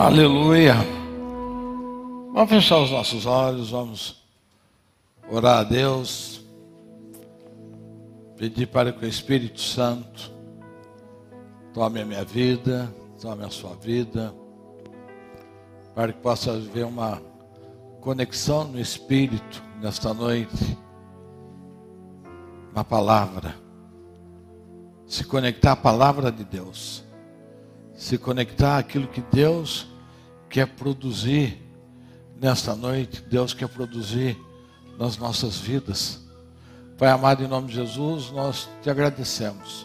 Aleluia. Vamos fechar os nossos olhos, vamos orar a Deus, pedir para que o Espírito Santo tome a minha vida, tome a sua vida, para que possa haver uma conexão no Espírito nesta noite, na palavra, se conectar à palavra de Deus se conectar àquilo que Deus quer produzir nesta noite, Deus quer produzir nas nossas vidas. Pai amado, em nome de Jesus, nós te agradecemos.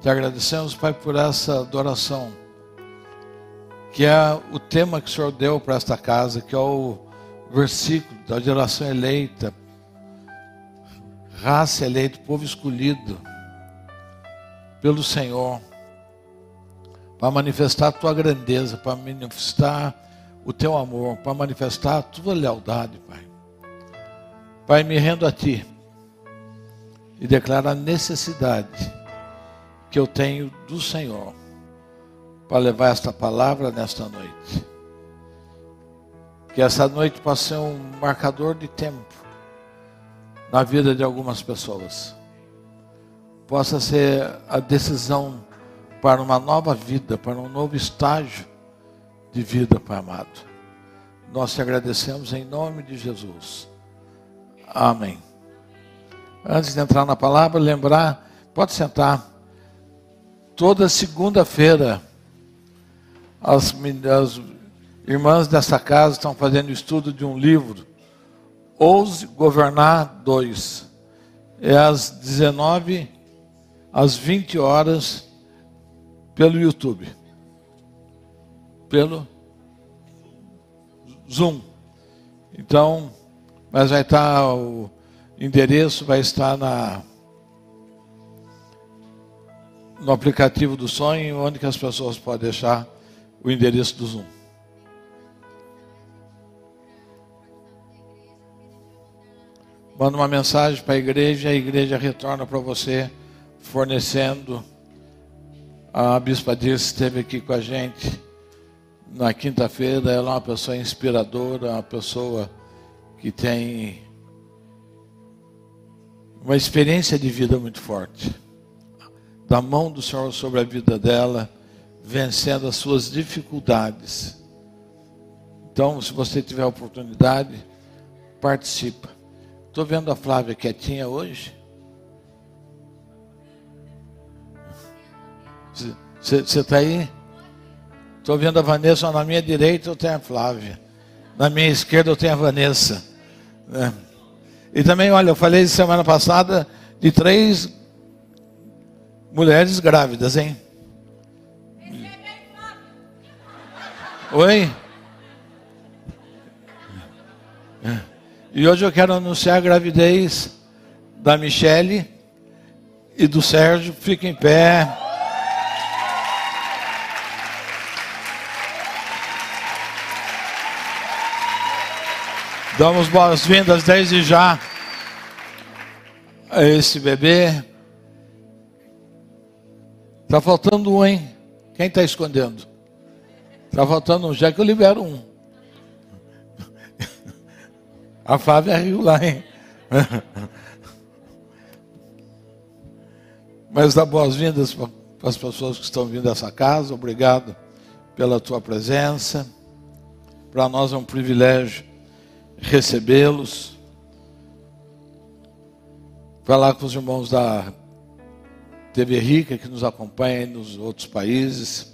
Te agradecemos, Pai, por essa adoração, que é o tema que o Senhor deu para esta casa, que é o versículo da geração eleita, raça eleita, povo escolhido pelo Senhor para manifestar a tua grandeza, para manifestar o teu amor, para manifestar a tua lealdade, Pai. Pai, me rendo a Ti e declaro a necessidade que eu tenho do Senhor para levar esta palavra nesta noite. Que essa noite possa ser um marcador de tempo na vida de algumas pessoas. Possa ser a decisão para uma nova vida, para um novo estágio de vida, Pai amado. Nós te agradecemos em nome de Jesus. Amém. Antes de entrar na palavra, lembrar, pode sentar. Toda segunda-feira, as, as irmãs dessa casa estão fazendo estudo de um livro, Ouse Governar 2. É às 19, às 20 horas pelo YouTube. Pelo Zoom. Então, mas vai estar o endereço vai estar na no aplicativo do sonho, onde que as pessoas podem deixar o endereço do Zoom. Manda uma mensagem para a igreja, a igreja retorna para você fornecendo a Bispa Dirce esteve aqui com a gente na quinta-feira. Ela é uma pessoa inspiradora, uma pessoa que tem uma experiência de vida muito forte. Da mão do Senhor sobre a vida dela, vencendo as suas dificuldades. Então, se você tiver oportunidade, participa. Estou vendo a Flávia quietinha hoje. Você está aí? Estou vendo a Vanessa na minha direita, eu tenho a Flávia. Na minha esquerda eu tenho a Vanessa. É. E também, olha, eu falei semana passada de três mulheres grávidas, hein? Oi? E hoje eu quero anunciar a gravidez da Michele e do Sérgio. Fica em pé. Damos boas-vindas desde já a esse bebê. Está faltando um, hein? Quem está escondendo? Está faltando um, já que eu libero um. A Flávia riu lá, hein? Mas dá boas-vindas para as pessoas que estão vindo dessa casa. Obrigado pela tua presença. Para nós é um privilégio recebê-los, falar com os irmãos da TV Rica que nos acompanham nos outros países.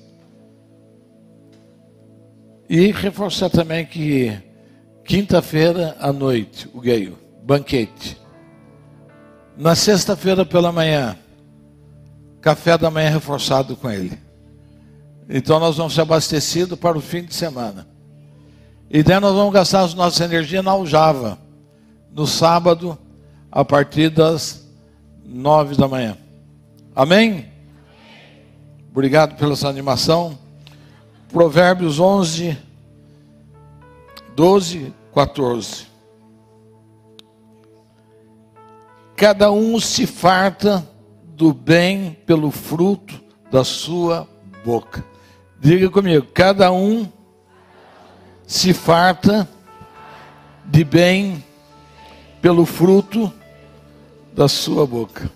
E reforçar também que quinta-feira à noite, o gay, banquete. Na sexta-feira pela manhã, café da manhã reforçado com ele. Então nós vamos ser abastecidos para o fim de semana. E daí nós vamos gastar as nossas energias na aljava, no sábado, a partir das nove da manhã. Amém? Obrigado pela sua animação. Provérbios 11, 12, 14. Cada um se farta do bem pelo fruto da sua boca. Diga comigo, cada um se farta de bem pelo fruto da sua boca.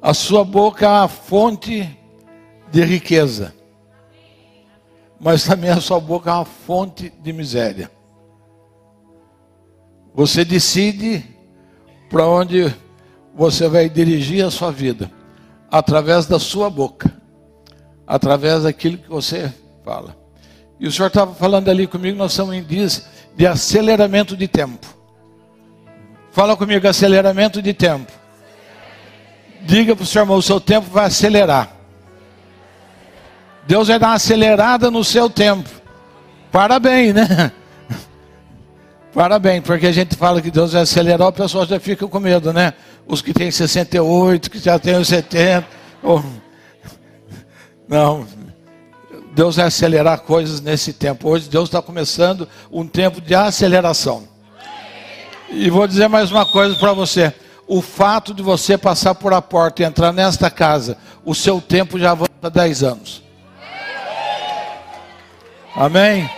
A sua boca é a fonte de riqueza, mas também a sua boca é uma fonte de miséria. Você decide para onde você vai dirigir a sua vida através da sua boca, através daquilo que você fala. E o senhor estava falando ali comigo, nós estamos em dias de aceleramento de tempo. Fala comigo, aceleramento de tempo. Diga para o seu irmão, o seu tempo vai acelerar. Deus vai dar uma acelerada no seu tempo. Parabéns, né? Parabéns, porque a gente fala que Deus vai acelerar, o pessoal já fica com medo, né? os que têm 68, que já têm 70. Oh. Não, Deus vai acelerar coisas nesse tempo. Hoje Deus está começando um tempo de aceleração. E vou dizer mais uma coisa para você. O fato de você passar por a porta e entrar nesta casa, o seu tempo já avança 10 anos. Amém?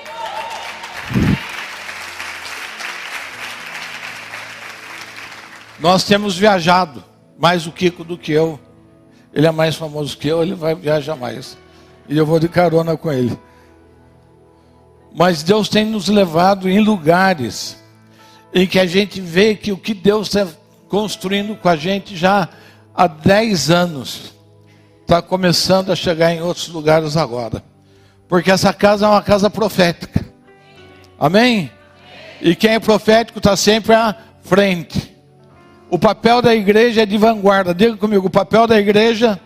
Nós temos viajado, mais o Kiko do que eu. Ele é mais famoso que eu, ele vai viajar mais. E eu vou de carona com ele. Mas Deus tem nos levado em lugares em que a gente vê que o que Deus está construindo com a gente já há 10 anos está começando a chegar em outros lugares agora. Porque essa casa é uma casa profética. Amém? E quem é profético está sempre à frente. O papel da igreja é de vanguarda. Diga comigo, o papel da igreja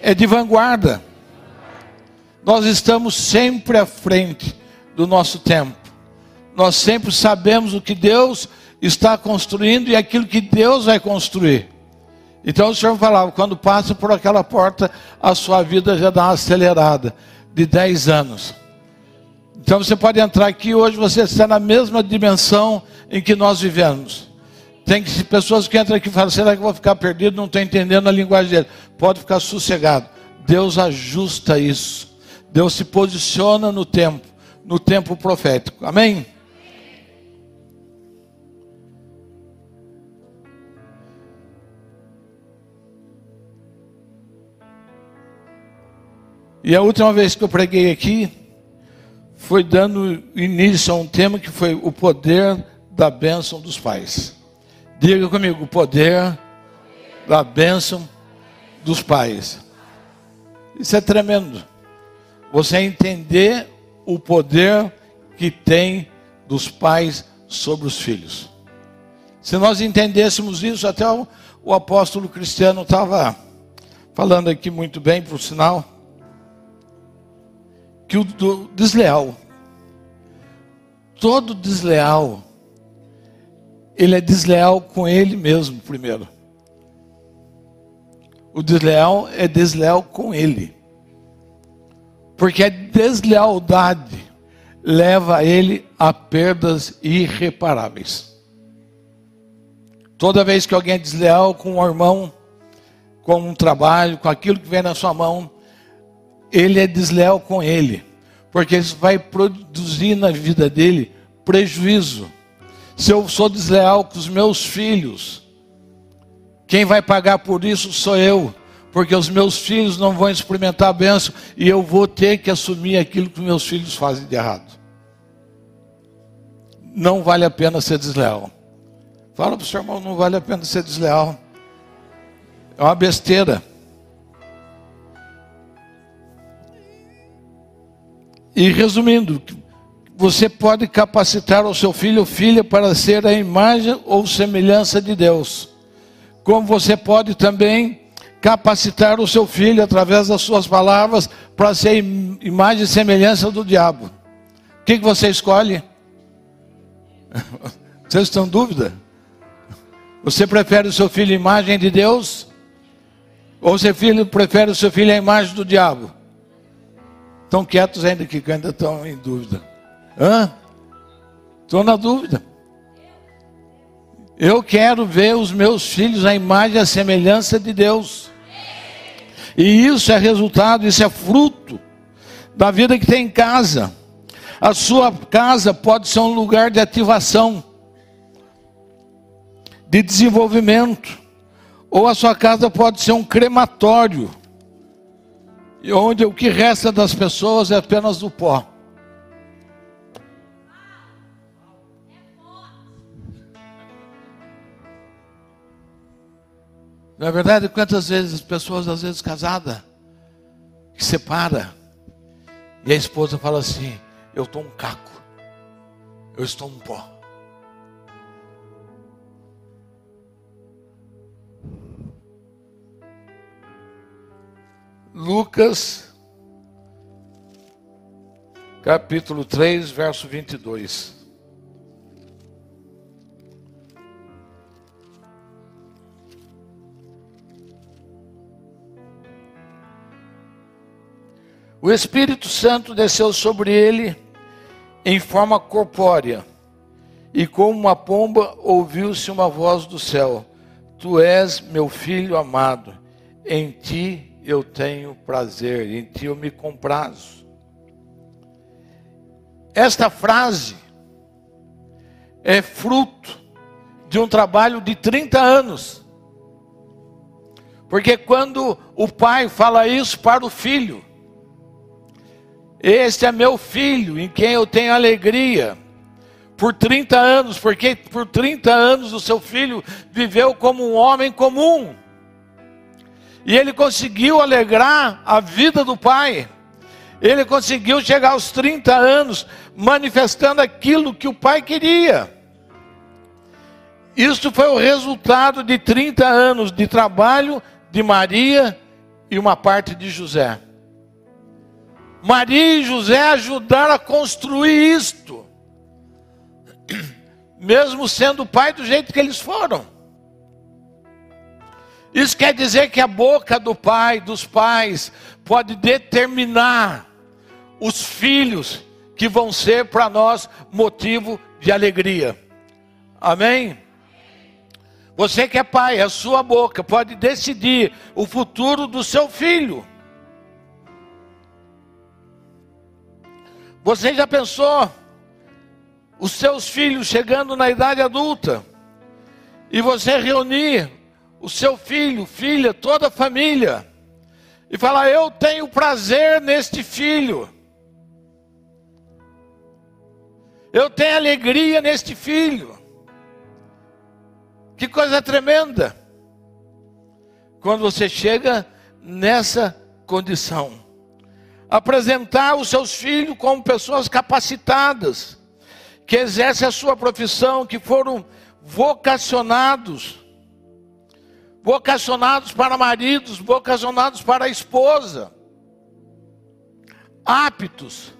é de vanguarda. Nós estamos sempre à frente do nosso tempo. Nós sempre sabemos o que Deus está construindo e aquilo que Deus vai construir. Então o Senhor falava, quando passa por aquela porta, a sua vida já dá uma acelerada de 10 anos. Então você pode entrar aqui hoje, você está na mesma dimensão em que nós vivemos. Tem pessoas que entram aqui e falam: será que eu vou ficar perdido? Não estou entendendo a linguagem dele. Pode ficar sossegado. Deus ajusta isso. Deus se posiciona no tempo, no tempo profético. Amém? E a última vez que eu preguei aqui, foi dando início a um tema que foi o poder da bênção dos pais. Diga comigo, o poder da bênção dos pais. Isso é tremendo. Você entender o poder que tem dos pais sobre os filhos. Se nós entendêssemos isso, até o, o apóstolo cristiano estava falando aqui muito bem, por sinal, que o do, desleal, todo desleal, ele é desleal com ele mesmo, primeiro. O desleal é desleal com ele. Porque a deslealdade leva ele a perdas irreparáveis. Toda vez que alguém é desleal com um irmão, com um trabalho, com aquilo que vem na sua mão, ele é desleal com ele. Porque isso vai produzir na vida dele prejuízo se eu sou desleal com os meus filhos, quem vai pagar por isso sou eu, porque os meus filhos não vão experimentar a benção e eu vou ter que assumir aquilo que meus filhos fazem de errado. Não vale a pena ser desleal. Fala para o seu irmão, não vale a pena ser desleal. É uma besteira. E resumindo, você pode capacitar o seu filho ou filha para ser a imagem ou semelhança de Deus. Como você pode também capacitar o seu filho através das suas palavras para ser imagem e semelhança do diabo. O que, que você escolhe? Vocês estão em dúvida? Você prefere o seu filho imagem de Deus? Ou você filho, prefere o seu filho a imagem do diabo? Estão quietos ainda que ainda estão em dúvida. Hã? Estou na dúvida. Eu quero ver os meus filhos à imagem e à semelhança de Deus. E isso é resultado, isso é fruto da vida que tem em casa. A sua casa pode ser um lugar de ativação, de desenvolvimento, ou a sua casa pode ser um crematório, onde o que resta das pessoas é apenas o pó. Não é verdade? Quantas vezes pessoas, às vezes casadas, que separa, e a esposa fala assim: Eu estou um caco, eu estou um pó. Lucas, capítulo 3, verso 22. O Espírito Santo desceu sobre ele em forma corpórea, e como uma pomba ouviu-se uma voz do céu: Tu és meu filho amado, em ti eu tenho prazer, em ti eu me comprazo. Esta frase é fruto de um trabalho de 30 anos. Porque quando o pai fala isso para o filho, este é meu filho, em quem eu tenho alegria. Por 30 anos, porque por 30 anos o seu filho viveu como um homem comum. E ele conseguiu alegrar a vida do pai. Ele conseguiu chegar aos 30 anos manifestando aquilo que o pai queria. Isso foi o resultado de 30 anos de trabalho de Maria e uma parte de José. Maria e José ajudaram a construir isto, mesmo sendo pai do jeito que eles foram. Isso quer dizer que a boca do pai, dos pais, pode determinar os filhos que vão ser para nós motivo de alegria. Amém? Você que é pai, a sua boca pode decidir o futuro do seu filho. Você já pensou os seus filhos chegando na idade adulta e você reunir o seu filho, filha, toda a família e falar: Eu tenho prazer neste filho, eu tenho alegria neste filho. Que coisa tremenda! Quando você chega nessa condição apresentar os seus filhos como pessoas capacitadas, que exercem a sua profissão, que foram vocacionados, vocacionados para maridos, vocacionados para a esposa, aptos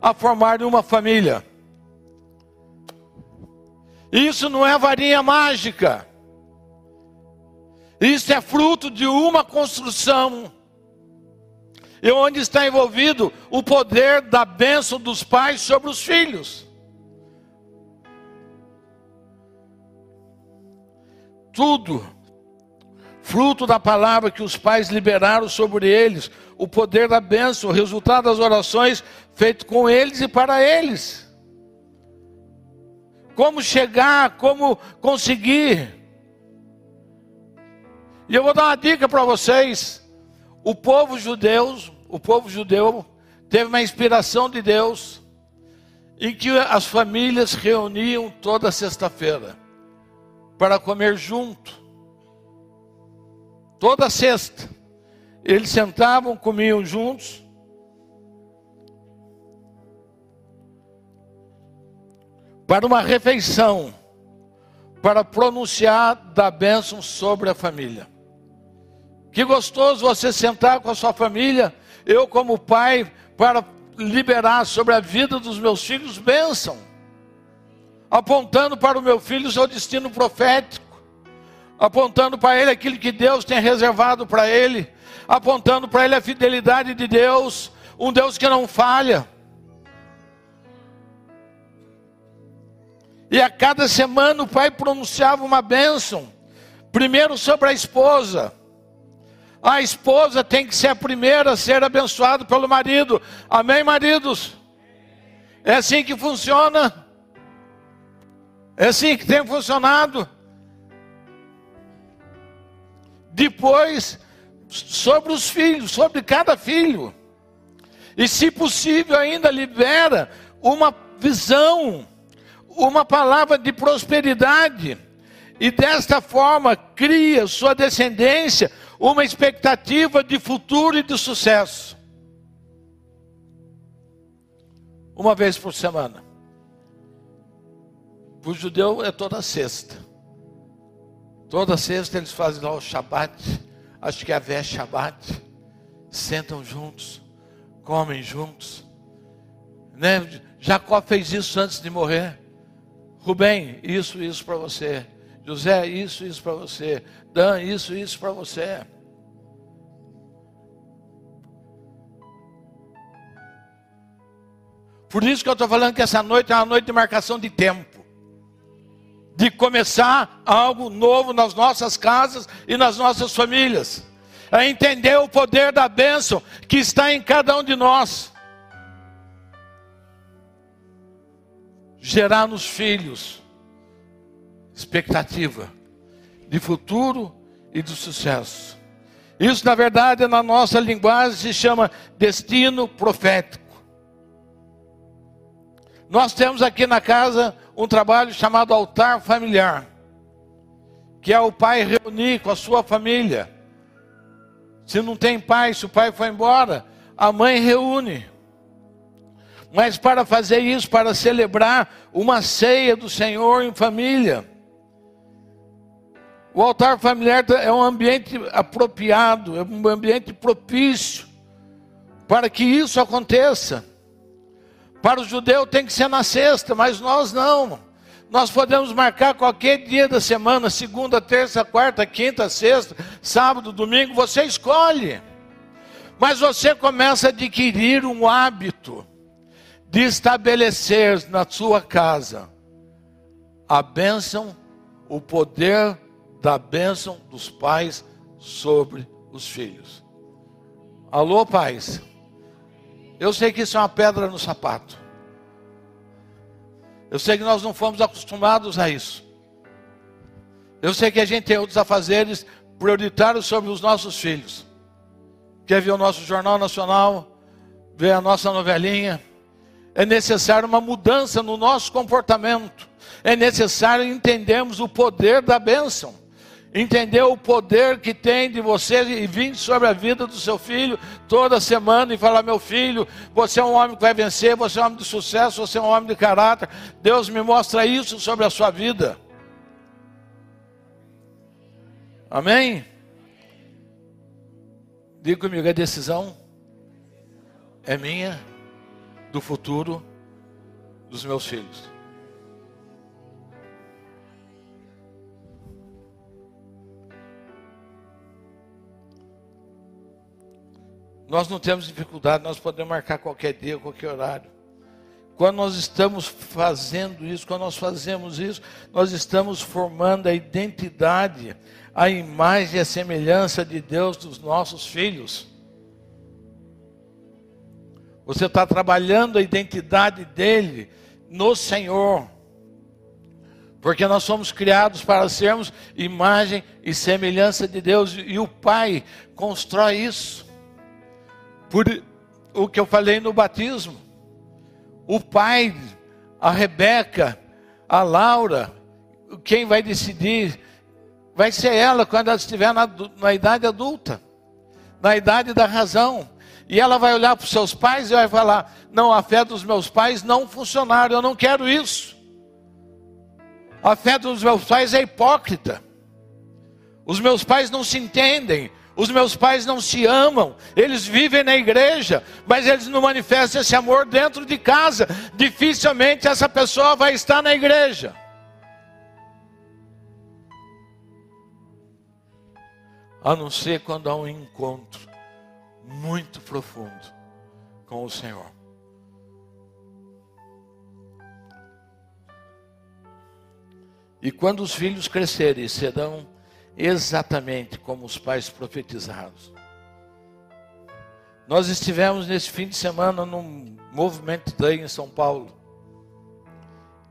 a formar uma família. Isso não é varinha mágica. Isso é fruto de uma construção e onde está envolvido o poder da bênção dos pais sobre os filhos. Tudo, fruto da palavra que os pais liberaram sobre eles, o poder da bênção, o resultado das orações feito com eles e para eles. Como chegar, como conseguir. E eu vou dar uma dica para vocês. O povo judeu, o povo judeu teve uma inspiração de Deus em que as famílias reuniam toda sexta-feira para comer junto. Toda sexta. Eles sentavam, comiam juntos. Para uma refeição, para pronunciar da bênção sobre a família. Que gostoso você sentar com a sua família eu, como pai, para liberar sobre a vida dos meus filhos bênção, apontando para o meu filho o seu destino profético, apontando para ele aquilo que Deus tem reservado para ele, apontando para ele a fidelidade de Deus, um Deus que não falha. E a cada semana o pai pronunciava uma bênção, primeiro sobre a esposa, a esposa tem que ser a primeira a ser abençoada pelo marido. Amém, maridos? É assim que funciona. É assim que tem funcionado. Depois, sobre os filhos, sobre cada filho. E se possível, ainda libera uma visão, uma palavra de prosperidade. E desta forma cria sua descendência uma expectativa de futuro e de sucesso. Uma vez por semana. Para o judeu é toda sexta. Toda sexta eles fazem lá o Shabat, acho que é a Vé Shabat, sentam juntos, comem juntos. Né? Jacó fez isso antes de morrer. Rubem, isso, isso para você. José, isso, isso para você. Dan, isso, isso para você. Por isso que eu estou falando que essa noite é uma noite de marcação de tempo. De começar algo novo nas nossas casas e nas nossas famílias. É entender o poder da bênção que está em cada um de nós. Gerar nos filhos expectativa de futuro e de sucesso. Isso, na verdade, na nossa linguagem se chama destino profético. Nós temos aqui na casa um trabalho chamado altar familiar, que é o pai reunir com a sua família. Se não tem pai, se o pai foi embora, a mãe reúne. Mas para fazer isso, para celebrar uma ceia do Senhor em família, o altar familiar é um ambiente apropriado, é um ambiente propício para que isso aconteça. Para o judeu tem que ser na sexta, mas nós não. Nós podemos marcar qualquer dia da semana, segunda, terça, quarta, quinta, sexta, sábado, domingo, você escolhe. Mas você começa a adquirir um hábito de estabelecer na sua casa a bênção, o poder da bênção dos pais sobre os filhos. Alô, pais? Eu sei que isso é uma pedra no sapato. Eu sei que nós não fomos acostumados a isso. Eu sei que a gente tem outros afazeres prioritários sobre os nossos filhos. Quer ver o nosso Jornal Nacional, ver a nossa novelinha. É necessário uma mudança no nosso comportamento. É necessário entendermos o poder da bênção entender o poder que tem de você e vir sobre a vida do seu filho toda semana e falar: meu filho, você é um homem que vai vencer, você é um homem de sucesso, você é um homem de caráter. Deus me mostra isso sobre a sua vida. Amém? Diga comigo, a decisão é minha do futuro dos meus filhos. Nós não temos dificuldade, nós podemos marcar qualquer dia, qualquer horário. Quando nós estamos fazendo isso, quando nós fazemos isso, nós estamos formando a identidade, a imagem e a semelhança de Deus dos nossos filhos. Você está trabalhando a identidade dele no Senhor. Porque nós somos criados para sermos imagem e semelhança de Deus. E o Pai constrói isso. Por o que eu falei no batismo. O pai, a Rebeca, a Laura, quem vai decidir vai ser ela quando ela estiver na, na idade adulta, na idade da razão. E ela vai olhar para os seus pais e vai falar: Não, a fé dos meus pais não funcionaram, eu não quero isso. A fé dos meus pais é hipócrita. Os meus pais não se entendem. Os meus pais não se amam, eles vivem na igreja, mas eles não manifestam esse amor dentro de casa. Dificilmente essa pessoa vai estar na igreja. A não ser quando há um encontro muito profundo com o Senhor. E quando os filhos crescerem, serão exatamente como os pais profetizaram. Nós estivemos nesse fim de semana num movimento Day em São Paulo.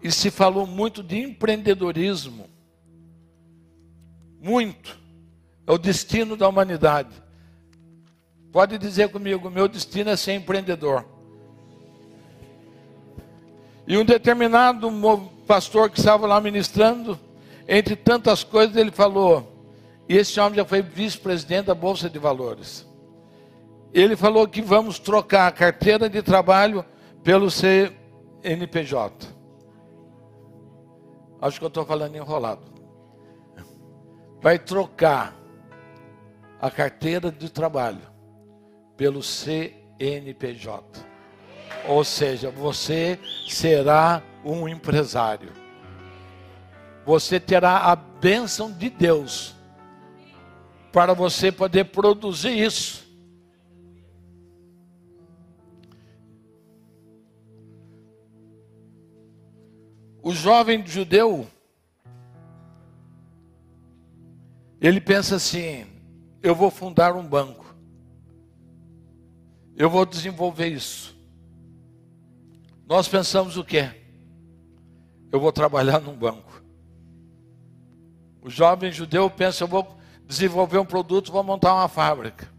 E se falou muito de empreendedorismo. Muito. É o destino da humanidade. Pode dizer comigo, meu destino é ser empreendedor. E um determinado pastor que estava lá ministrando, entre tantas coisas, ele falou, e esse homem já foi vice-presidente da Bolsa de Valores. Ele falou que vamos trocar a carteira de trabalho pelo CNPJ. Acho que eu estou falando enrolado. Vai trocar a carteira de trabalho pelo CNPJ. Ou seja, você será um empresário. Você terá a bênção de Deus para você poder produzir isso. O jovem judeu, ele pensa assim: eu vou fundar um banco, eu vou desenvolver isso. Nós pensamos o quê? Eu vou trabalhar num banco. O jovem judeu pensa: eu vou desenvolver um produto, vou montar uma fábrica.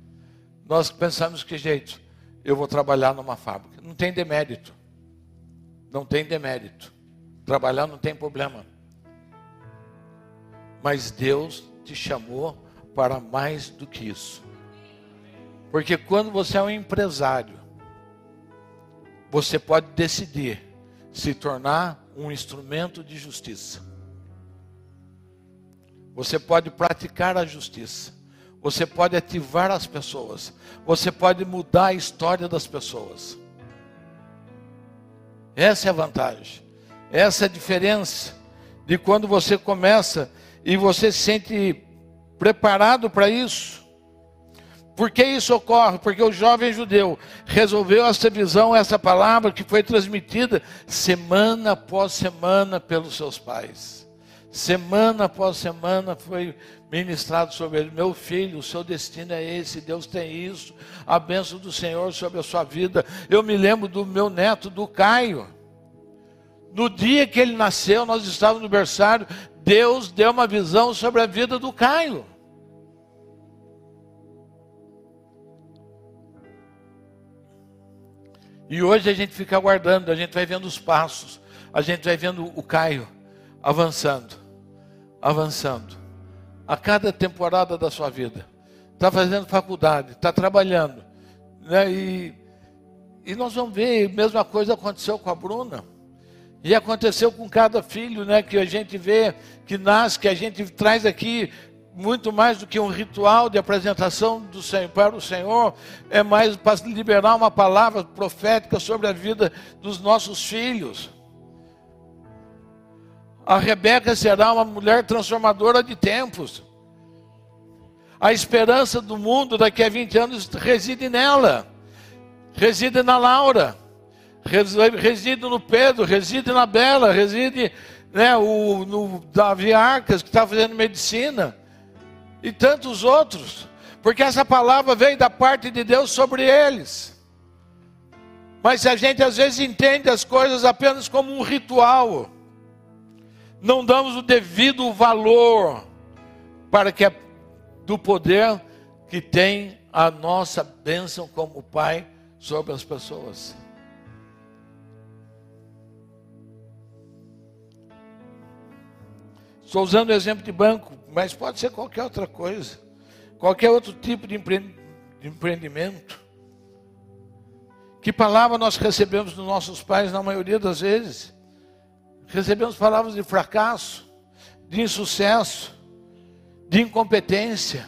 Nós pensamos que jeito? Eu vou trabalhar numa fábrica. Não tem demérito. Não tem demérito. Trabalhar não tem problema. Mas Deus te chamou para mais do que isso. Porque quando você é um empresário, você pode decidir se tornar um instrumento de justiça. Você pode praticar a justiça. Você pode ativar as pessoas. Você pode mudar a história das pessoas. Essa é a vantagem. Essa é a diferença de quando você começa e você se sente preparado para isso. Por que isso ocorre? Porque o jovem judeu resolveu essa visão, essa palavra que foi transmitida semana após semana pelos seus pais. Semana após semana foi ministrado sobre ele: Meu filho, o seu destino é esse, Deus tem isso, a bênção do Senhor sobre a sua vida. Eu me lembro do meu neto, do Caio. No dia que ele nasceu, nós estávamos no berçário, Deus deu uma visão sobre a vida do Caio. E hoje a gente fica aguardando, a gente vai vendo os passos, a gente vai vendo o Caio avançando, avançando. A cada temporada da sua vida. Está fazendo faculdade, está trabalhando. Né? E, e nós vamos ver, a mesma coisa aconteceu com a Bruna. E aconteceu com cada filho, né, que a gente vê, que nasce, que a gente traz aqui muito mais do que um ritual de apresentação do Senhor, para o Senhor, é mais para liberar uma palavra profética sobre a vida dos nossos filhos. A Rebeca será uma mulher transformadora de tempos. A esperança do mundo daqui a 20 anos reside nela, reside na Laura reside no Pedro, reside na Bela, reside né, o, no Davi Arcas, que está fazendo medicina, e tantos outros, porque essa palavra veio da parte de Deus sobre eles. Mas a gente às vezes entende as coisas apenas como um ritual, não damos o devido valor para que do poder que tem a nossa bênção como Pai sobre as pessoas. Estou usando o exemplo de banco, mas pode ser qualquer outra coisa, qualquer outro tipo de empreendimento. Que palavra nós recebemos dos nossos pais na maioria das vezes? Recebemos palavras de fracasso, de insucesso, de incompetência.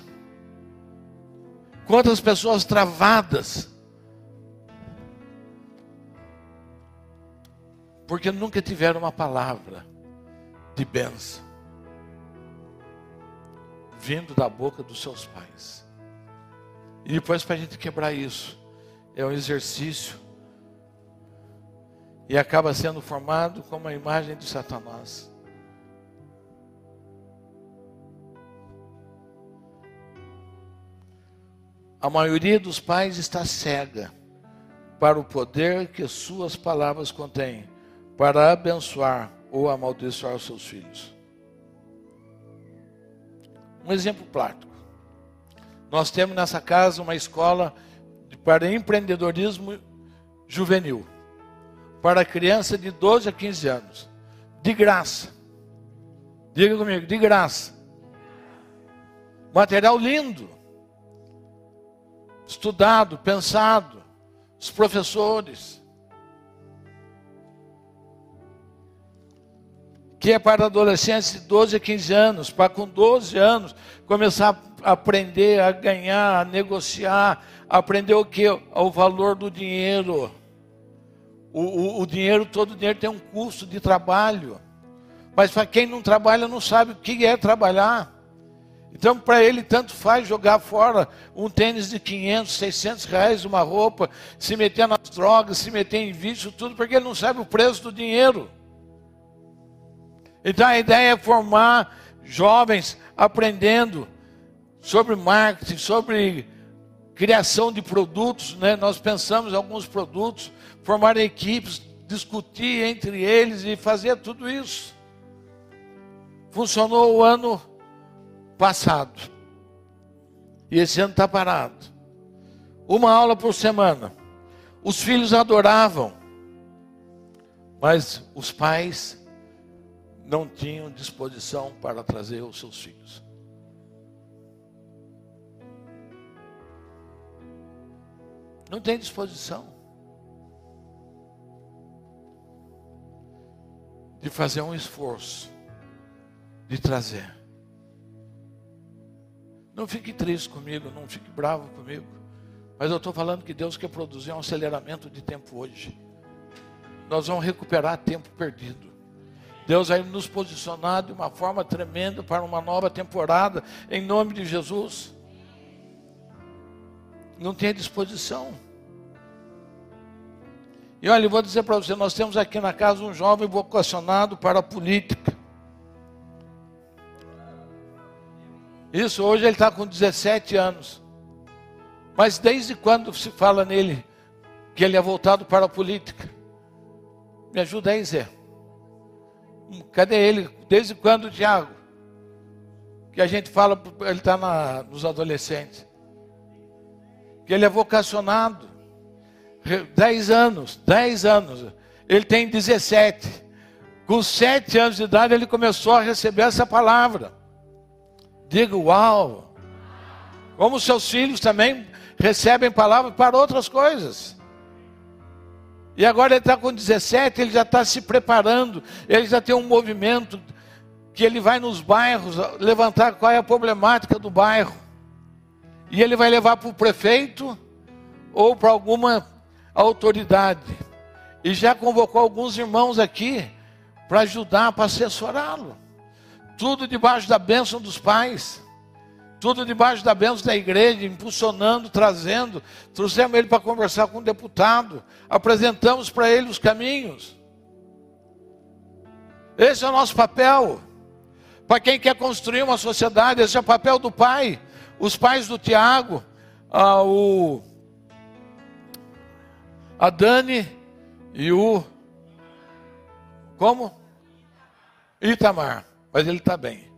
Quantas pessoas travadas, porque nunca tiveram uma palavra de bênção vindo da boca dos seus pais. E depois, para a gente quebrar isso, é um exercício. E acaba sendo formado como a imagem de Satanás. A maioria dos pais está cega para o poder que suas palavras contêm para abençoar ou amaldiçoar os seus filhos. Um exemplo prático. Nós temos nessa casa uma escola para empreendedorismo juvenil para criança de 12 a 15 anos, de graça. Diga comigo, de graça. Material lindo, estudado, pensado, os professores. Que é para adolescentes de 12 a 15 anos, para com 12 anos começar a aprender a ganhar, a negociar, aprender o que? O valor do dinheiro. O, o, o dinheiro, todo dinheiro tem um custo de trabalho. Mas para quem não trabalha, não sabe o que é trabalhar. Então, para ele, tanto faz jogar fora um tênis de 500, 600 reais, uma roupa, se meter nas drogas, se meter em vício, tudo, porque ele não sabe o preço do dinheiro. Então, a ideia é formar jovens aprendendo sobre marketing, sobre criação de produtos. Né? Nós pensamos em alguns produtos formar equipes, discutir entre eles e fazer tudo isso. Funcionou o ano passado. E esse ano está parado. Uma aula por semana. Os filhos adoravam, mas os pais não tinham disposição para trazer os seus filhos. Não tem disposição. De fazer um esforço de trazer. Não fique triste comigo, não fique bravo comigo. Mas eu estou falando que Deus quer produzir um aceleramento de tempo hoje. Nós vamos recuperar tempo perdido. Deus vai nos posicionar de uma forma tremenda para uma nova temporada, em nome de Jesus. Não tem disposição. E olha, eu vou dizer para você: nós temos aqui na casa um jovem vocacionado para a política. Isso, hoje ele está com 17 anos. Mas desde quando se fala nele que ele é voltado para a política? Me ajuda aí, Zé. Cadê ele? Desde quando, Tiago? Que a gente fala, ele está nos adolescentes. Que ele é vocacionado. 10 anos, 10 anos. Ele tem 17. Com 7 anos de idade, ele começou a receber essa palavra. Diga, uau! Como seus filhos também recebem palavras para outras coisas. E agora ele está com 17, ele já está se preparando, ele já tem um movimento que ele vai nos bairros levantar qual é a problemática do bairro. E ele vai levar para o prefeito ou para alguma autoridade. E já convocou alguns irmãos aqui para ajudar, para assessorá-lo. Tudo debaixo da bênção dos pais. Tudo debaixo da bênção da igreja, impulsionando, trazendo. Trouxemos ele para conversar com o deputado. Apresentamos para ele os caminhos. Esse é o nosso papel. Para quem quer construir uma sociedade, esse é o papel do pai. Os pais do Tiago, ah, o a Dani e o. Como? Itamar. Mas ele está bem.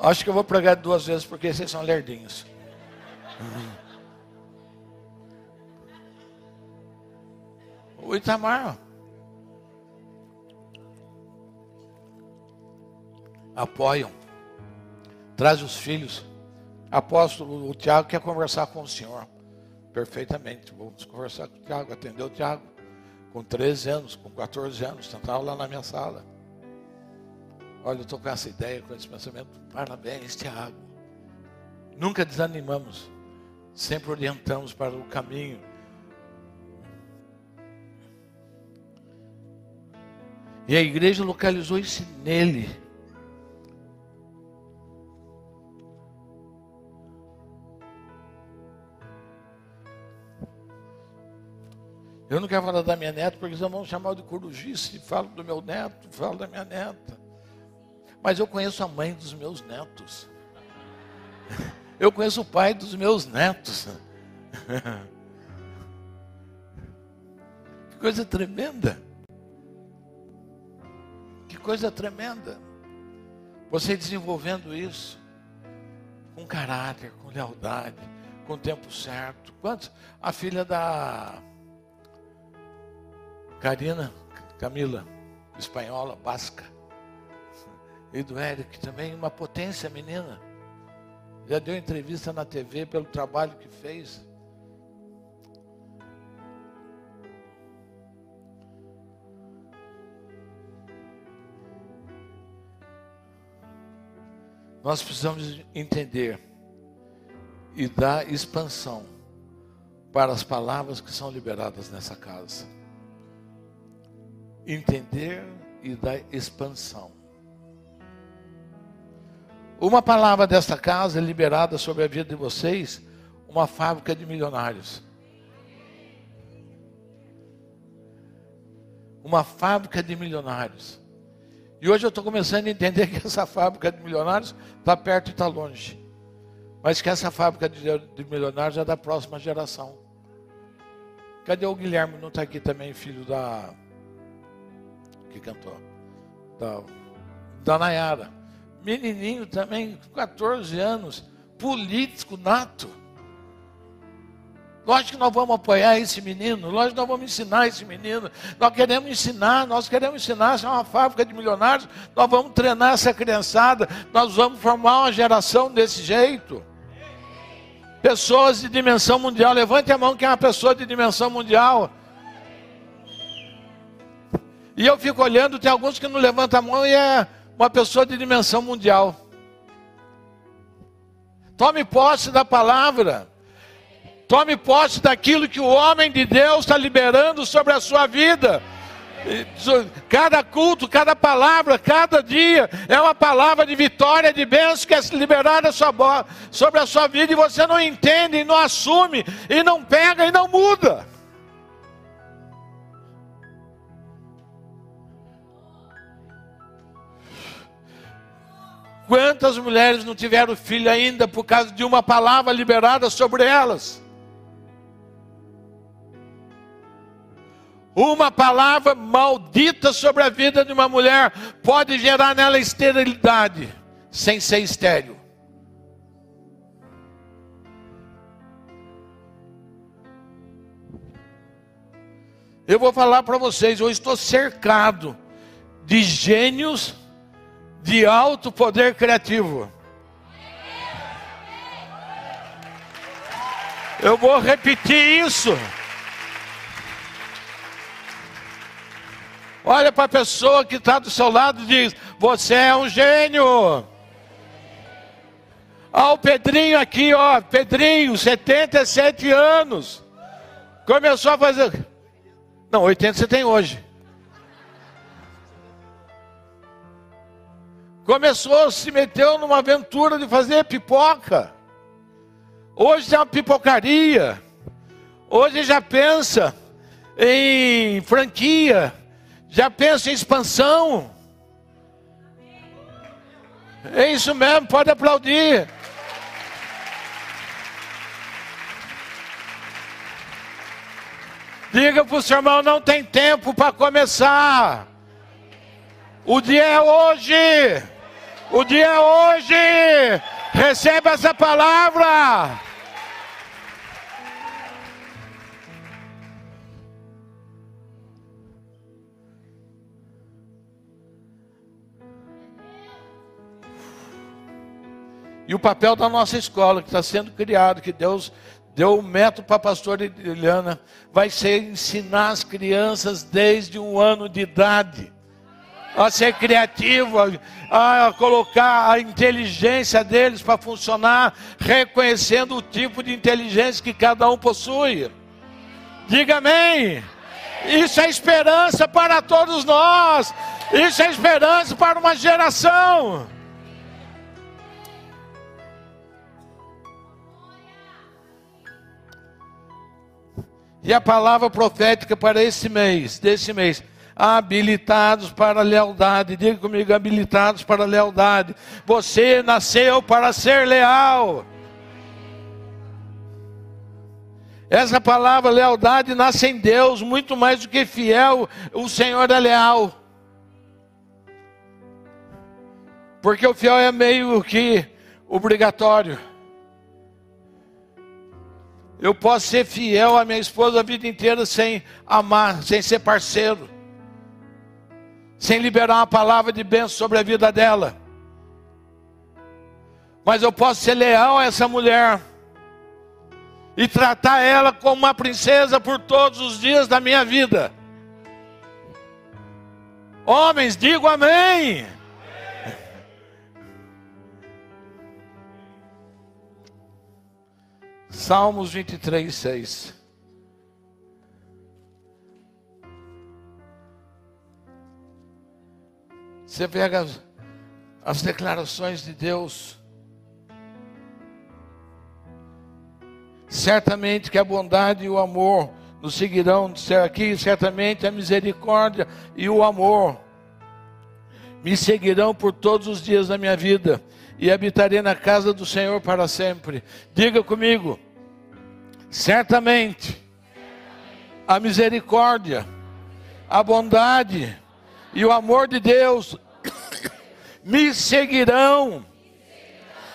Acho que eu vou pregar duas vezes porque vocês são lerdinhos. O Itamar. Apoiam. Traz os filhos. Apóstolo, o Tiago quer conversar com o senhor. Perfeitamente. Vamos conversar com o Tiago. Atendeu o Tiago. Com 13 anos, com 14 anos. Estava lá na minha sala. Olha, eu estou com essa ideia, com esse pensamento. Parabéns, Tiago. Nunca desanimamos. Sempre orientamos para o caminho. E a igreja localizou isso nele. Eu não quero falar da minha neta, porque senão vão chamar de corujice. Falo do meu neto, falo da minha neta. Mas eu conheço a mãe dos meus netos. Eu conheço o pai dos meus netos. Que coisa tremenda. Que coisa tremenda. Você desenvolvendo isso com caráter, com lealdade, com o tempo certo. Quantos? A filha da Karina, Camila, espanhola, basca. E do Eric também, uma potência menina. Já deu entrevista na TV pelo trabalho que fez. Nós precisamos entender e dar expansão para as palavras que são liberadas nessa casa. Entender e dar expansão. Uma palavra desta casa é liberada sobre a vida de vocês, uma fábrica de milionários. Uma fábrica de milionários. E hoje eu estou começando a entender que essa fábrica de milionários está perto e está longe. Mas que essa fábrica de, de milionários é da próxima geração. Cadê o Guilherme? Não está aqui também, filho da. Que cantou? Da, da Nayara. Menininho também, 14 anos, político nato. Lógico que nós vamos apoiar esse menino, lógico que nós vamos ensinar esse menino. Nós queremos ensinar, nós queremos ensinar, se é uma fábrica de milionários, nós vamos treinar essa criançada, nós vamos formar uma geração desse jeito. Pessoas de dimensão mundial, levante a mão quem é uma pessoa de dimensão mundial. E eu fico olhando, tem alguns que não levantam a mão e é uma pessoa de dimensão mundial. Tome posse da palavra. Tome posse daquilo que o homem de Deus está liberando sobre a sua vida. Cada culto, cada palavra, cada dia é uma palavra de vitória, de bênção que é liberada sobre a sua vida e você não entende, e não assume, e não pega e não muda. Quantas mulheres não tiveram filho ainda por causa de uma palavra liberada sobre elas? Uma palavra maldita sobre a vida de uma mulher pode gerar nela esterilidade, sem ser estéril. Eu vou falar para vocês, eu estou cercado de gênios de alto poder criativo. Eu vou repetir isso. Olha para a pessoa que está do seu lado e diz: Você é um gênio. Olha o Pedrinho aqui, ó. Pedrinho, 77 anos. Começou a fazer. Não, 80 você tem hoje. Começou, se meteu numa aventura de fazer pipoca. Hoje é uma pipocaria. Hoje já pensa em franquia. Já pensa em expansão? É isso mesmo, pode aplaudir. Diga para o seu irmão: não tem tempo para começar. O dia é hoje. O dia é hoje. Receba essa palavra. E o papel da nossa escola, que está sendo criado, que Deus deu o um método para a pastora Eliana, vai ser ensinar as crianças desde um ano de idade a ser criativo, a, a colocar a inteligência deles para funcionar, reconhecendo o tipo de inteligência que cada um possui. Diga amém. Isso é esperança para todos nós. Isso é esperança para uma geração. E a palavra profética para esse mês, desse mês, habilitados para a lealdade. Diga comigo, habilitados para a lealdade. Você nasceu para ser leal. Essa palavra lealdade nasce em Deus, muito mais do que fiel, o Senhor é leal. Porque o fiel é meio que obrigatório. Eu posso ser fiel à minha esposa a vida inteira sem amar, sem ser parceiro, sem liberar uma palavra de bênção sobre a vida dela. Mas eu posso ser leal a essa mulher e tratar ela como uma princesa por todos os dias da minha vida. Homens, digo amém. Salmos 23, 6. Você pega as, as declarações de Deus. Certamente que a bondade e o amor nos seguirão aqui, certamente a misericórdia e o amor me seguirão por todos os dias da minha vida e habitarei na casa do Senhor para sempre. Diga comigo, Certamente, a misericórdia, a bondade e o amor de Deus me seguirão,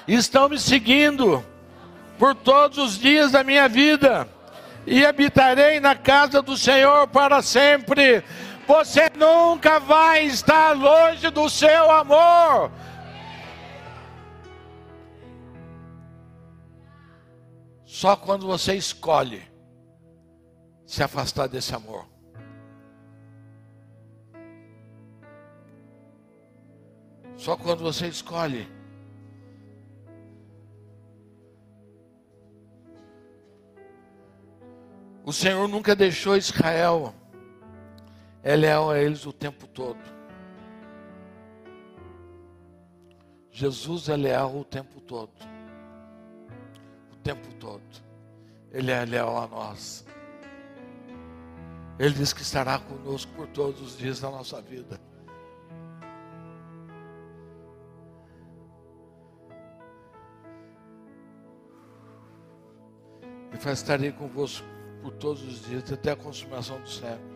estão me seguindo por todos os dias da minha vida, e habitarei na casa do Senhor para sempre. Você nunca vai estar longe do seu amor. Só quando você escolhe se afastar desse amor. Só quando você escolhe. O Senhor nunca deixou Israel. É leal a eles o tempo todo. Jesus é leal o tempo todo tempo todo. Ele é leal a nós. Ele diz que estará conosco por todos os dias da nossa vida. Faz estarei convosco por todos os dias, até a consumação do século.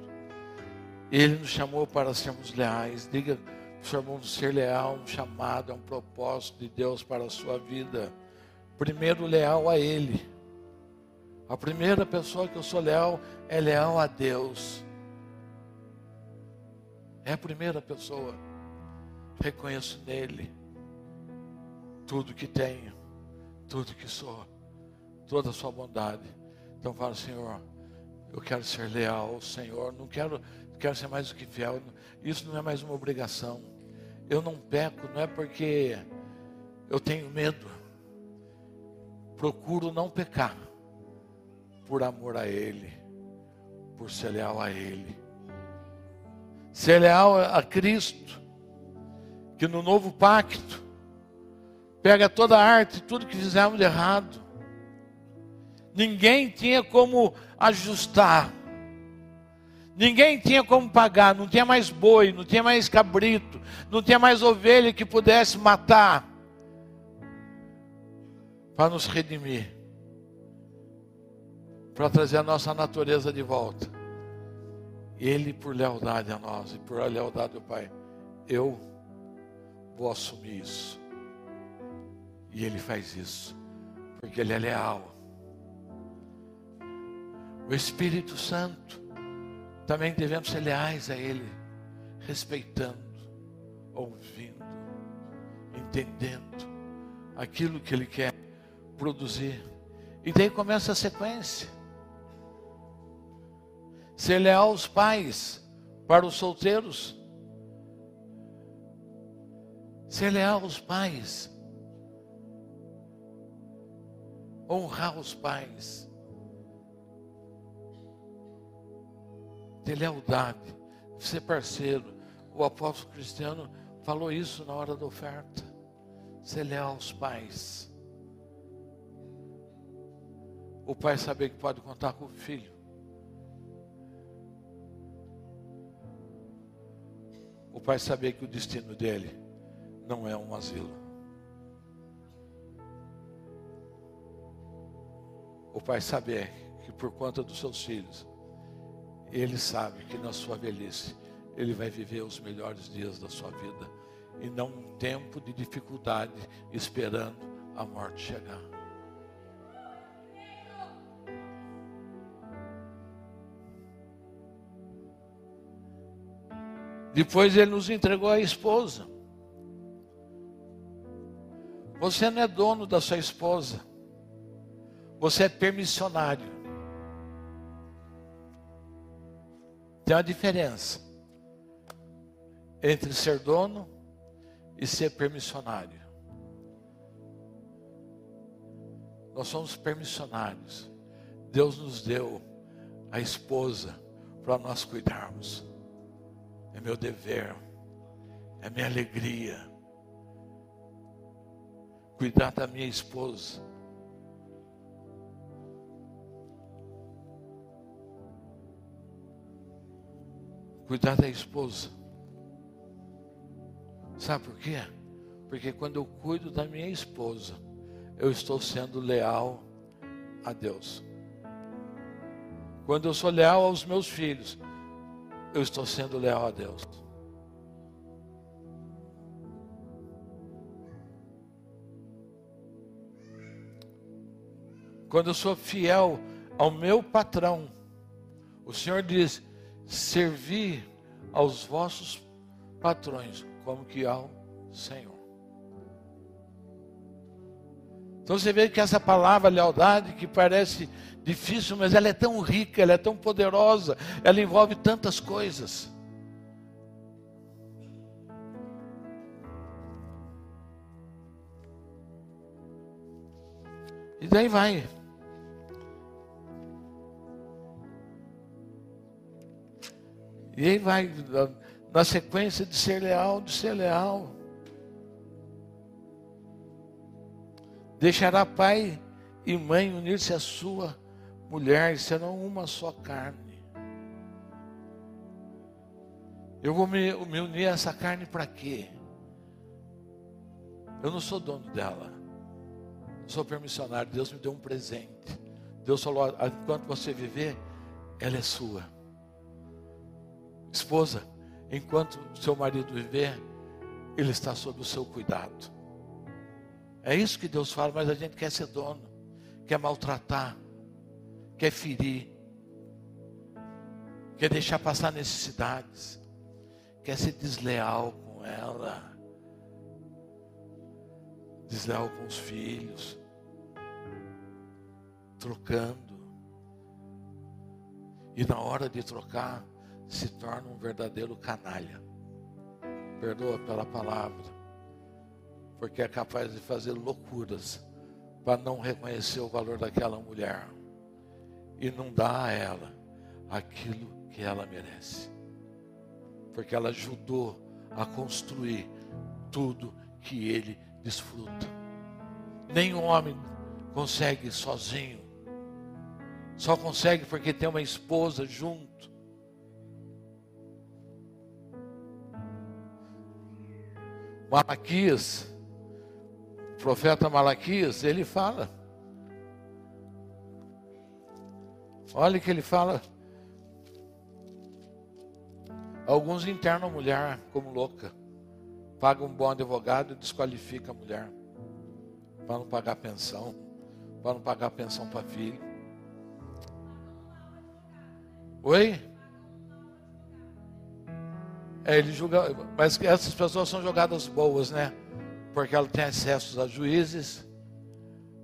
Ele nos chamou para sermos leais. Diga, seu irmão, ser leal, um chamado, é um propósito de Deus para a sua vida primeiro leal a Ele. A primeira pessoa que eu sou leal é leal a Deus. É a primeira pessoa. Reconheço nele tudo que tenho, tudo que sou, toda a sua bondade. Então fala, Senhor, eu quero ser leal ao Senhor, não quero, quero ser mais do que fiel. Isso não é mais uma obrigação. Eu não peco, não é porque eu tenho medo procuro não pecar, por amor a Ele, por ser leal a Ele. Ser leal a Cristo, que no novo pacto, pega toda a arte, tudo que fizemos de errado. Ninguém tinha como ajustar. Ninguém tinha como pagar, não tinha mais boi, não tinha mais cabrito, não tinha mais ovelha que pudesse matar para nos redimir, para trazer a nossa natureza de volta. Ele, por lealdade a nós e por lealdade do Pai, eu vou assumir isso. E Ele faz isso, porque Ele é leal. O Espírito Santo, também devemos ser leais a Ele, respeitando, ouvindo, entendendo aquilo que Ele quer produzir. E daí começa a sequência. Ser leal aos pais, para os solteiros. Ser leal aos pais. Honrar os pais. ter lealdade, ser parceiro. O apóstolo Cristiano falou isso na hora da oferta. Ser leal aos pais. O pai saber que pode contar com o filho. O pai saber que o destino dele não é um asilo. O pai saber que por conta dos seus filhos, ele sabe que na sua velhice ele vai viver os melhores dias da sua vida e não um tempo de dificuldade esperando a morte chegar. Depois ele nos entregou a esposa. Você não é dono da sua esposa. Você é permissionário. Tem uma diferença entre ser dono e ser permissionário. Nós somos permissionários. Deus nos deu a esposa para nós cuidarmos é meu dever, é minha alegria. Cuidar da minha esposa. Cuidar da esposa. Sabe por quê? Porque quando eu cuido da minha esposa, eu estou sendo leal a Deus. Quando eu sou leal aos meus filhos, eu estou sendo leal a Deus. Quando eu sou fiel ao meu patrão, o Senhor diz: servir aos vossos patrões como que ao Senhor. Então você vê que essa palavra lealdade, que parece difícil, mas ela é tão rica, ela é tão poderosa, ela envolve tantas coisas. E daí vai. E aí vai, na sequência de ser leal, de ser leal. Deixará pai e mãe unir-se à sua mulher, e serão uma só carne. Eu vou me, me unir a essa carne para quê? Eu não sou dono dela. Eu sou permissionário. Deus me deu um presente. Deus falou: enquanto você viver, ela é sua. Esposa, enquanto seu marido viver, ele está sob o seu cuidado. É isso que Deus fala, mas a gente quer ser dono, quer maltratar, quer ferir, quer deixar passar necessidades, quer ser desleal com ela, desleal com os filhos, trocando. E na hora de trocar, se torna um verdadeiro canalha. Perdoa pela palavra porque é capaz de fazer loucuras para não reconhecer o valor daquela mulher e não dar a ela aquilo que ela merece, porque ela ajudou a construir tudo que ele desfruta. Nenhum homem consegue sozinho, só consegue porque tem uma esposa junto. Malaquias o profeta Malaquias, ele fala. Olha que ele fala. Alguns internam a mulher como louca. Paga um bom advogado e desqualifica a mulher. Para não pagar pensão. Para não pagar pensão para filho. Oi? É, ele julga. Mas essas pessoas são jogadas boas, né? porque ela tem acesso a juízes,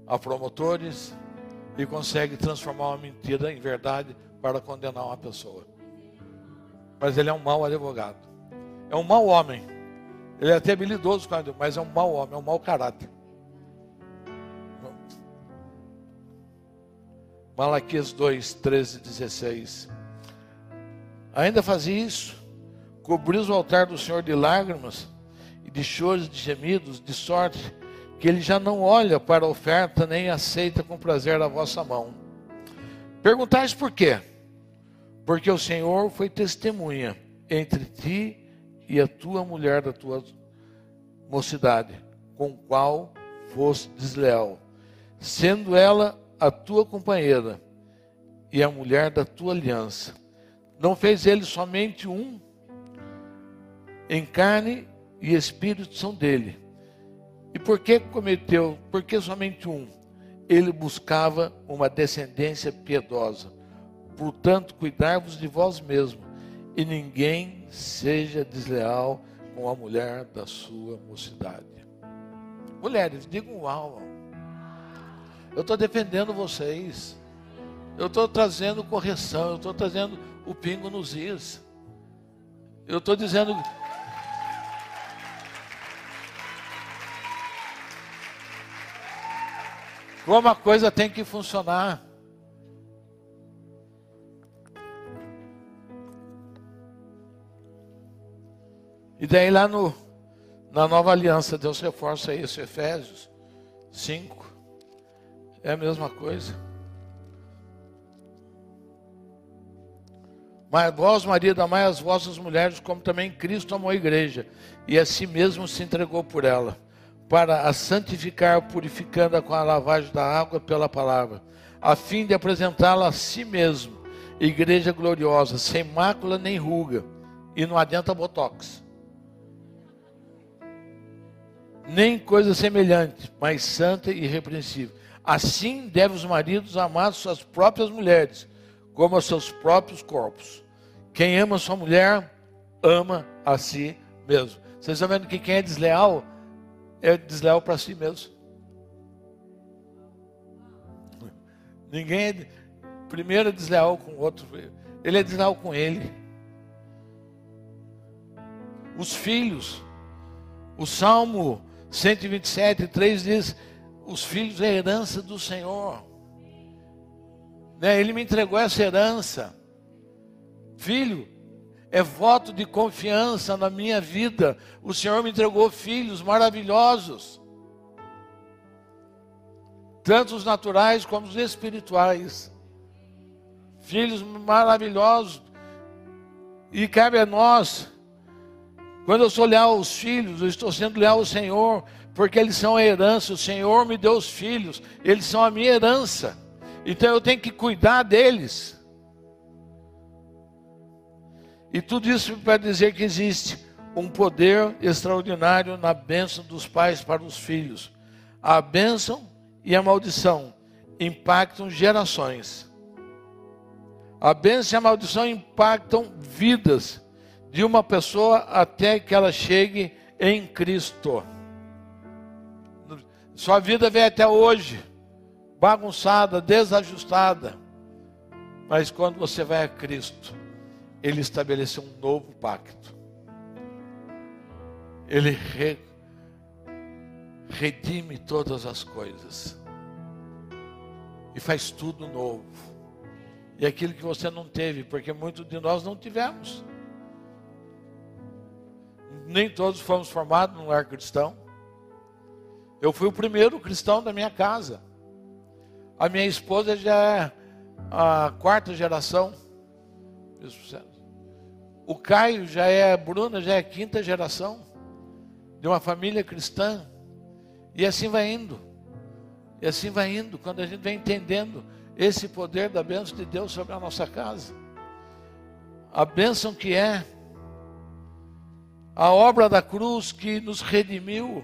a promotores e consegue transformar uma mentira em verdade para condenar uma pessoa. Mas ele é um mau advogado. É um mau homem. Ele é até habilidoso, mas é um mau homem, é um mau caráter. Malaquias 2, 13 16. Ainda fazia isso, cobriu o altar do Senhor de lágrimas de choros, de gemidos, de sorte, que ele já não olha para a oferta nem aceita com prazer a vossa mão. Perguntais por quê? Porque o Senhor foi testemunha entre ti e a tua mulher da tua mocidade, com qual foste desleal, sendo ela a tua companheira e a mulher da tua aliança. Não fez ele somente um, em carne e espírito são dele. E por que cometeu? Por que somente um? Ele buscava uma descendência piedosa. Portanto, cuidar-vos de vós mesmos, e ninguém seja desleal com a mulher da sua mocidade. Mulheres, digam uau. Eu estou defendendo vocês. Eu estou trazendo correção. Eu estou trazendo o pingo nos is. Eu estou dizendo. Como a coisa tem que funcionar. E daí lá no, na nova aliança, Deus reforça isso, Efésios 5. É a mesma coisa. Mas vós, marido, amai as vossas mulheres, como também Cristo amou a igreja, e a si mesmo se entregou por ela, para a santificar, purificando-a com a lavagem da água pela palavra, a fim de apresentá-la a si mesmo, igreja gloriosa, sem mácula nem ruga, e não adianta botox nem coisa semelhante, mas santa e irrepreensível. Assim devem os maridos amar suas próprias mulheres, como os seus próprios corpos. Quem ama sua mulher, ama a si mesmo. Vocês estão vendo que quem é desleal, é desleal para si mesmo. Ninguém é, primeiro é desleal com o outro, ele é desleal com ele. Os filhos, o Salmo 127, 3 diz: Os filhos é herança do Senhor. Né? Ele me entregou essa herança. Filho, é voto de confiança na minha vida. O Senhor me entregou filhos maravilhosos, tanto os naturais como os espirituais. Filhos maravilhosos. E cabe a nós quando eu sou leal aos filhos, eu estou sendo leal ao Senhor, porque eles são a herança. O Senhor me deu os filhos, eles são a minha herança. Então eu tenho que cuidar deles. E tudo isso para dizer que existe um poder extraordinário na bênção dos pais para os filhos. A bênção e a maldição impactam gerações. A bênção e a maldição impactam vidas de uma pessoa até que ela chegue em Cristo. Sua vida vem até hoje bagunçada, desajustada. Mas quando você vai a Cristo, Ele estabeleceu um novo pacto. Ele re, redime todas as coisas. E faz tudo novo. E aquilo que você não teve, porque muitos de nós não tivemos nem todos fomos formados num lar cristão. Eu fui o primeiro cristão da minha casa. A minha esposa já é a quarta geração. O Caio já é, a Bruna já é a quinta geração de uma família cristã. E assim vai indo. E assim vai indo, quando a gente vai entendendo esse poder da bênção de Deus sobre a nossa casa. A bênção que é a obra da cruz que nos redimiu,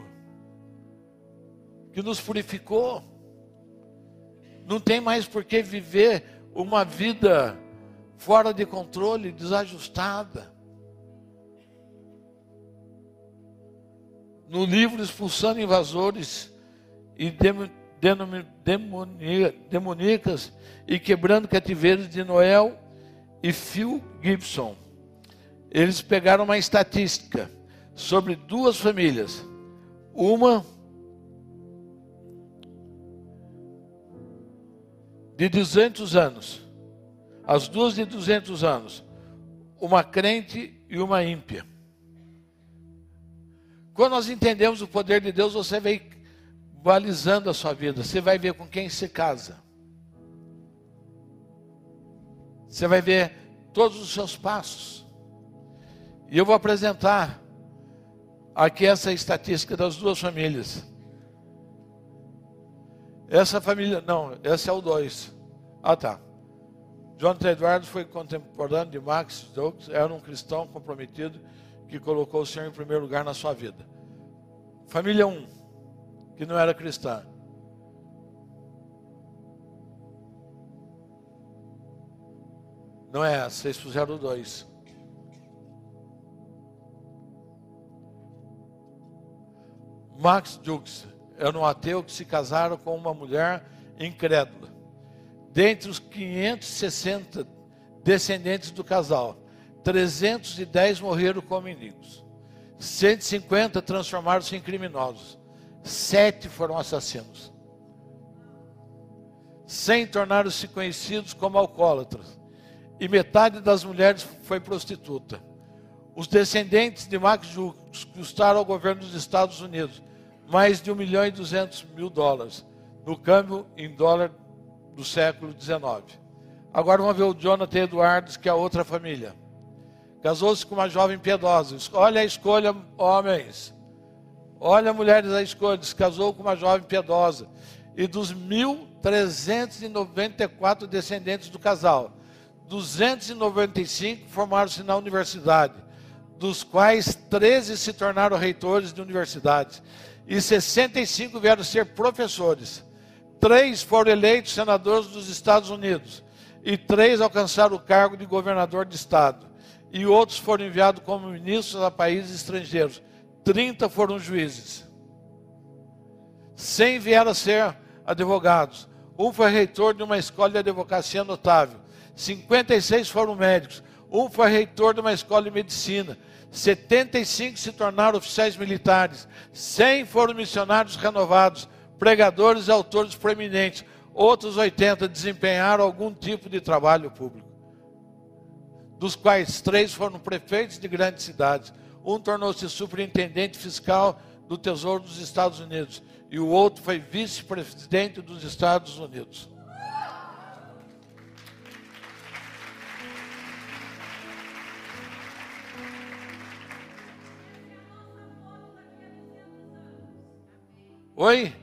que nos purificou. Não tem mais por que viver uma vida fora de controle, desajustada. No livro Expulsando Invasores e Demoníacas e Quebrando Cativeiros de Noel e Phil Gibson eles pegaram uma estatística sobre duas famílias. Uma de 200 anos, as duas de 200 anos, uma crente e uma ímpia. Quando nós entendemos o poder de Deus, você vai balizando a sua vida, você vai ver com quem se casa. Você vai ver todos os seus passos. E eu vou apresentar aqui essa estatística das duas famílias. Essa família, não, esse é o 2. Ah, tá. Jonathan Edwards foi contemporâneo de Max Stokes, era um cristão comprometido que colocou o Senhor em primeiro lugar na sua vida. Família 1, um, que não era cristã. Não é essa, vocês fizeram dois. Max Jukes era um ateu que se casaram com uma mulher incrédula. Dentre os 560 descendentes do casal, 310 morreram como mendigos. 150 transformaram-se em criminosos. Sete foram assassinos. 100 tornaram-se conhecidos como alcoólatras e metade das mulheres foi prostituta. Os descendentes de Max Jux custaram ao governo dos Estados Unidos mais de 1 milhão e 200 mil dólares, no câmbio em dólar do século XIX. Agora vamos ver o Jonathan Edwards, que é outra família. Casou-se com uma jovem piedosa. Olha a escolha, homens. Olha, mulheres, a escolha. Se casou com uma jovem piedosa. E dos 1.394 descendentes do casal, 295 formaram-se na universidade, dos quais 13 se tornaram reitores de universidades e 65 vieram ser professores. Três foram eleitos senadores dos Estados Unidos e três alcançaram o cargo de governador de estado e outros foram enviados como ministros a países estrangeiros. 30 foram juízes. 100 vieram a ser advogados. Um foi reitor de uma escola de advocacia notável. 56 foram médicos, um foi reitor de uma escola de medicina, 75 se tornaram oficiais militares, 100 foram missionários renovados, pregadores e autores proeminentes, outros 80 desempenharam algum tipo de trabalho público, dos quais três foram prefeitos de grandes cidades, um tornou-se superintendente fiscal do Tesouro dos Estados Unidos e o outro foi vice-presidente dos Estados Unidos. Oi?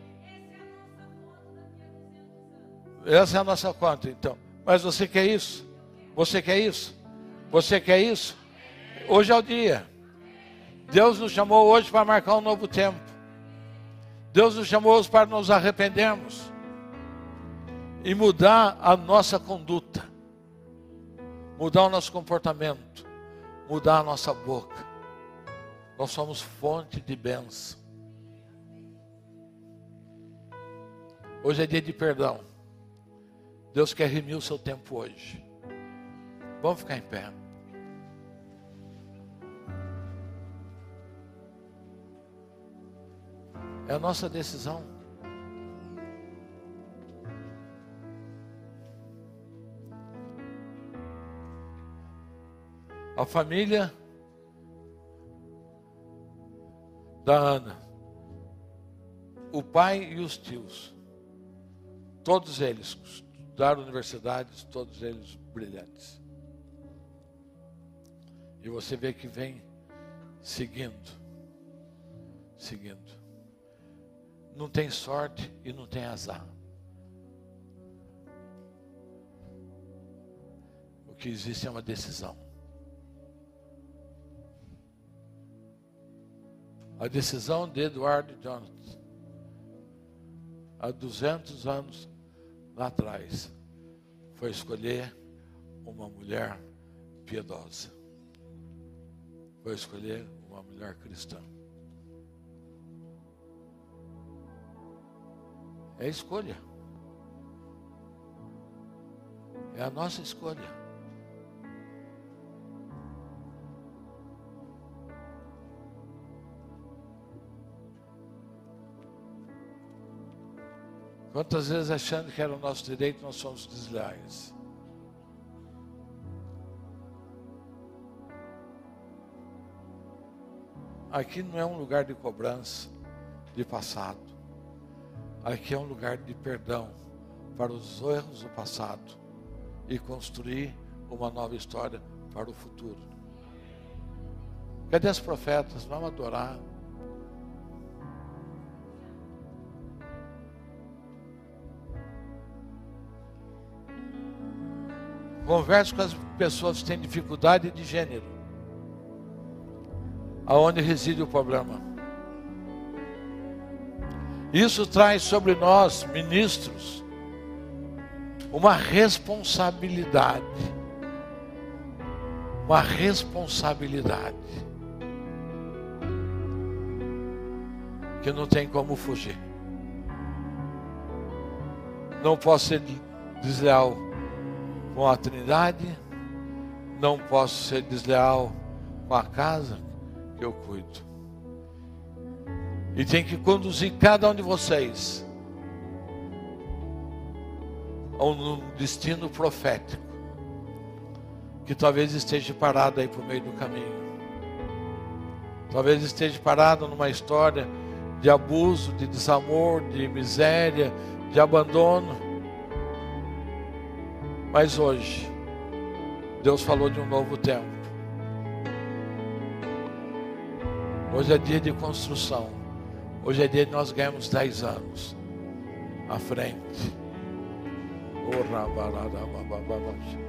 Essa é a nossa conta, então. Mas você quer isso? Você quer isso? Você quer isso? Hoje é o dia. Deus nos chamou hoje para marcar um novo tempo. Deus nos chamou hoje para nos arrependermos e mudar a nossa conduta, mudar o nosso comportamento, mudar a nossa boca. Nós somos fonte de bênção. Hoje é dia de perdão. Deus quer remir o seu tempo hoje. Vamos ficar em pé. É a nossa decisão. A família da Ana, o pai e os tios. Todos eles estudaram universidades, todos eles brilhantes. E você vê que vem seguindo, seguindo. Não tem sorte e não tem azar. O que existe é uma decisão. A decisão de Edward Jonathan, há 200 anos lá atrás foi escolher uma mulher piedosa. Foi escolher uma mulher cristã. É escolha. É a nossa escolha. Quantas vezes achando que era o nosso direito, nós somos desleais. Aqui não é um lugar de cobrança de passado. Aqui é um lugar de perdão para os erros do passado e construir uma nova história para o futuro. Cadê as profetas? Vamos adorar. Converse com as pessoas que têm dificuldade de gênero. Aonde reside o problema? Isso traz sobre nós, ministros, uma responsabilidade. Uma responsabilidade. Que não tem como fugir. Não posso ser desleal com a Trindade, não posso ser desleal com a casa que eu cuido. E tem que conduzir cada um de vocês a um destino profético que talvez esteja parado aí por meio do caminho. Talvez esteja parado numa história de abuso, de desamor, de miséria, de abandono. Mas hoje, Deus falou de um novo tempo. Hoje é dia de construção. Hoje é dia de nós ganharmos 10 anos à frente. Oh,